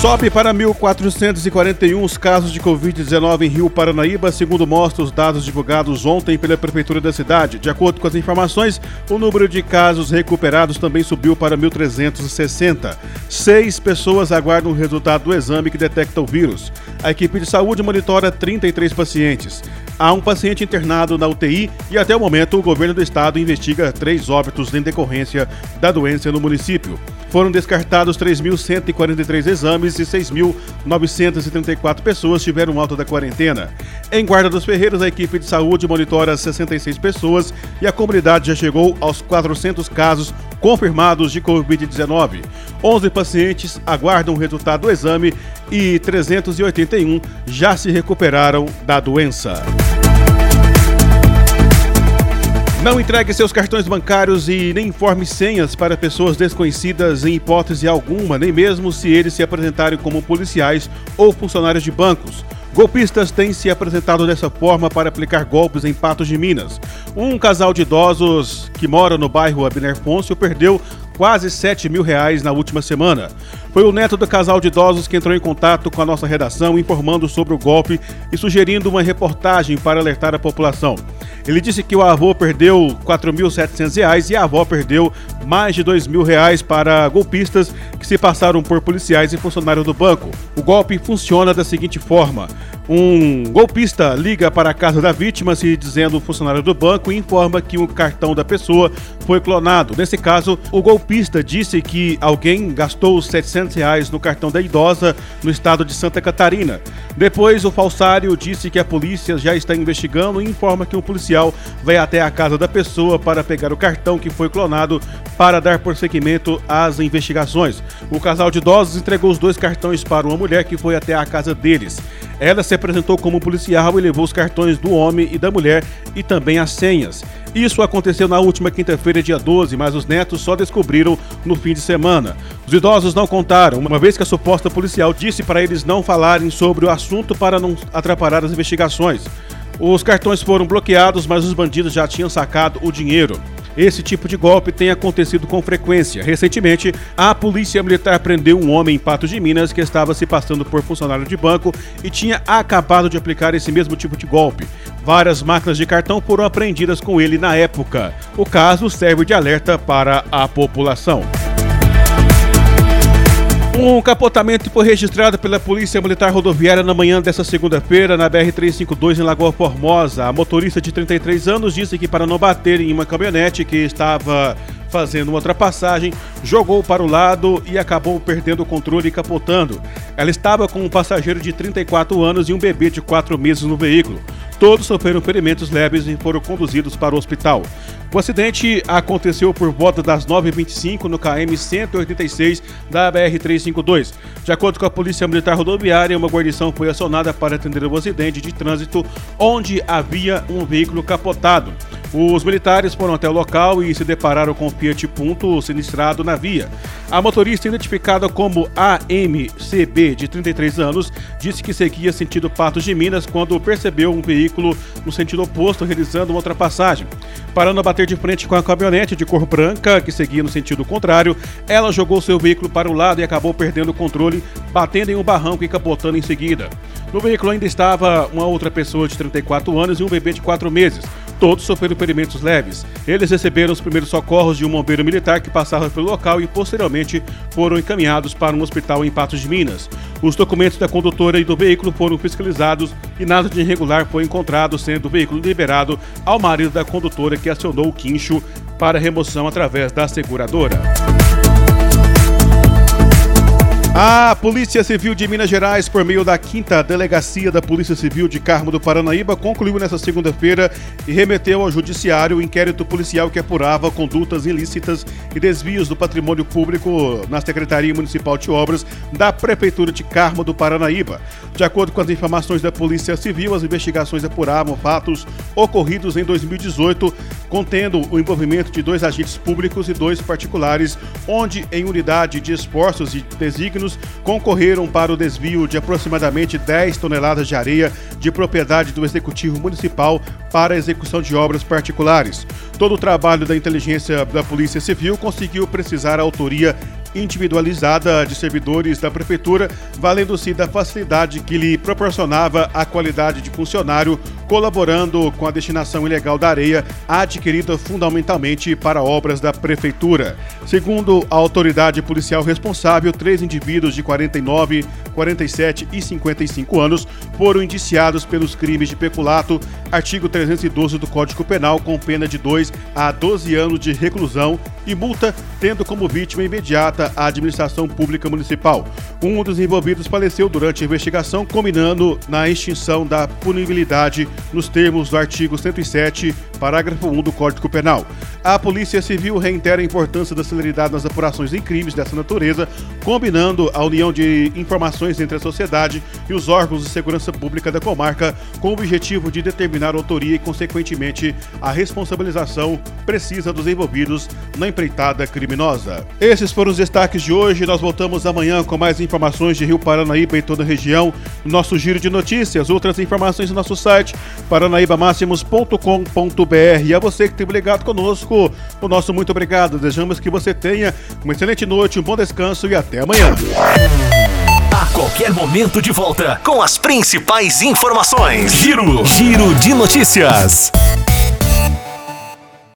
Sobe para 1.441 os casos de Covid-19 em Rio Paranaíba, segundo mostram os dados divulgados ontem pela Prefeitura da cidade. De acordo com as informações, o número de casos recuperados também subiu para 1.360. Seis pessoas aguardam o resultado do exame que detecta o vírus. A equipe de saúde monitora 33 pacientes. Há um paciente internado na UTI e, até o momento, o governo do estado investiga três óbitos em decorrência da doença no município. Foram descartados 3.143 exames e 6.934 pessoas tiveram alta da quarentena. Em Guarda dos Ferreiros, a equipe de saúde monitora 66 pessoas e a comunidade já chegou aos 400 casos confirmados de Covid-19. 11 pacientes aguardam o resultado do exame e 381 já se recuperaram da doença. Não entregue seus cartões bancários e nem informe senhas para pessoas desconhecidas em hipótese alguma, nem mesmo se eles se apresentarem como policiais ou funcionários de bancos. Golpistas têm se apresentado dessa forma para aplicar golpes em Patos de Minas. Um casal de idosos que mora no bairro Abner Pôncio perdeu quase 7 mil reais na última semana. Foi o neto do casal de idosos que entrou em contato com a nossa redação informando sobre o golpe e sugerindo uma reportagem para alertar a população. Ele disse que o avô perdeu R$ 4.700 e a avó perdeu mais de R$ 2.000 para golpistas que se passaram por policiais e funcionários do banco. O golpe funciona da seguinte forma: um golpista liga para a casa da vítima se dizendo funcionário do banco e informa que o cartão da pessoa foi clonado. Nesse caso, o golpista disse que alguém gastou os 700 reais no cartão da idosa no estado de Santa Catarina. Depois, o falsário disse que a polícia já está investigando e informa que um policial vai até a casa da pessoa para pegar o cartão que foi clonado para dar prosseguimento às investigações. O casal de idosos entregou os dois cartões para uma mulher que foi até a casa deles. Ela se apresentou como policial e levou os cartões do homem e da mulher e também as senhas. Isso aconteceu na última quinta-feira, dia 12, mas os netos só descobriram no fim de semana. Os idosos não contaram, uma vez que a suposta policial disse para eles não falarem sobre o assunto para não atrapalhar as investigações. Os cartões foram bloqueados, mas os bandidos já tinham sacado o dinheiro. Esse tipo de golpe tem acontecido com frequência. Recentemente, a Polícia Militar prendeu um homem em Patos de Minas que estava se passando por funcionário de banco e tinha acabado de aplicar esse mesmo tipo de golpe. Várias máquinas de cartão foram apreendidas com ele na época. O caso serve de alerta para a população. Um capotamento foi registrado pela Polícia Militar Rodoviária na manhã desta segunda-feira na BR-352 em Lagoa Formosa. A motorista de 33 anos disse que para não bater em uma caminhonete que estava fazendo uma ultrapassagem, jogou para o lado e acabou perdendo o controle e capotando. Ela estava com um passageiro de 34 anos e um bebê de 4 meses no veículo. Todos sofreram ferimentos leves e foram conduzidos para o hospital. O acidente aconteceu por volta das 9h25 no KM 186 da BR-352. De acordo com a Polícia Militar Rodoviária, uma guarnição foi acionada para atender o acidente de trânsito onde havia um veículo capotado. Os militares foram até o local e se depararam com o Fiat Punto sinistrado na via. A motorista, identificada como AMCB, de 33 anos, disse que seguia sentido Patos de Minas quando percebeu um veículo no sentido oposto realizando uma ultrapassagem. Parando a bater de frente com a caminhonete de cor branca, que seguia no sentido contrário, ela jogou seu veículo para o lado e acabou perdendo o controle, batendo em um barranco e capotando em seguida. No veículo ainda estava uma outra pessoa de 34 anos e um bebê de 4 meses. Todos sofreram ferimentos leves. Eles receberam os primeiros socorros de um bombeiro militar que passava pelo local e posteriormente foram encaminhados para um hospital em Patos de Minas. Os documentos da condutora e do veículo foram fiscalizados e nada de irregular foi encontrado, sendo o veículo liberado ao marido da condutora que acionou o quincho para remoção através da seguradora. A Polícia Civil de Minas Gerais, por meio da 5 Delegacia da Polícia Civil de Carmo do Paranaíba, concluiu nesta segunda-feira e remeteu ao Judiciário o inquérito policial que apurava condutas ilícitas e desvios do patrimônio público na Secretaria Municipal de Obras da Prefeitura de Carmo do Paranaíba. De acordo com as informações da Polícia Civil, as investigações apuravam fatos ocorridos em 2018 contendo o envolvimento de dois agentes públicos e dois particulares, onde, em unidade de esforços e desígnios, concorreram para o desvio de aproximadamente 10 toneladas de areia de propriedade do Executivo Municipal para a execução de obras particulares. Todo o trabalho da inteligência da Polícia Civil conseguiu precisar a autoria individualizada de servidores da Prefeitura, valendo-se da facilidade que lhe proporcionava a qualidade de funcionário, colaborando com a destinação ilegal da areia adquirida fundamentalmente para obras da Prefeitura. Segundo a autoridade policial responsável, três indivíduos de 49, 47 e 55 anos foram indiciados pelos crimes de peculato, artigo 312 do Código Penal, com pena de 2 a 12 anos de reclusão e multa, tendo como vítima imediata a administração pública municipal. Um dos envolvidos faleceu durante a investigação, combinando na extinção da punibilidade nos termos do artigo 107, parágrafo 1 do Código Penal. A Polícia Civil reitera a importância da celeridade nas apurações em crimes dessa natureza, combinando a união de informações entre a sociedade e os órgãos de segurança pública da comarca, com o objetivo de determinar a autoria e, consequentemente, a responsabilização precisa dos envolvidos na empreitada criminosa. Esses foram os destaques de hoje. Nós voltamos amanhã com mais informações de Rio Paranaíba e toda a região. No nosso giro de notícias, outras informações no nosso site paranaibamáximos.com.br. E a você que esteve ligado conosco, o nosso muito obrigado. Desejamos que você tenha uma excelente noite, um bom descanso e até amanhã. A qualquer momento de volta com as principais informações. Giro, giro de notícias.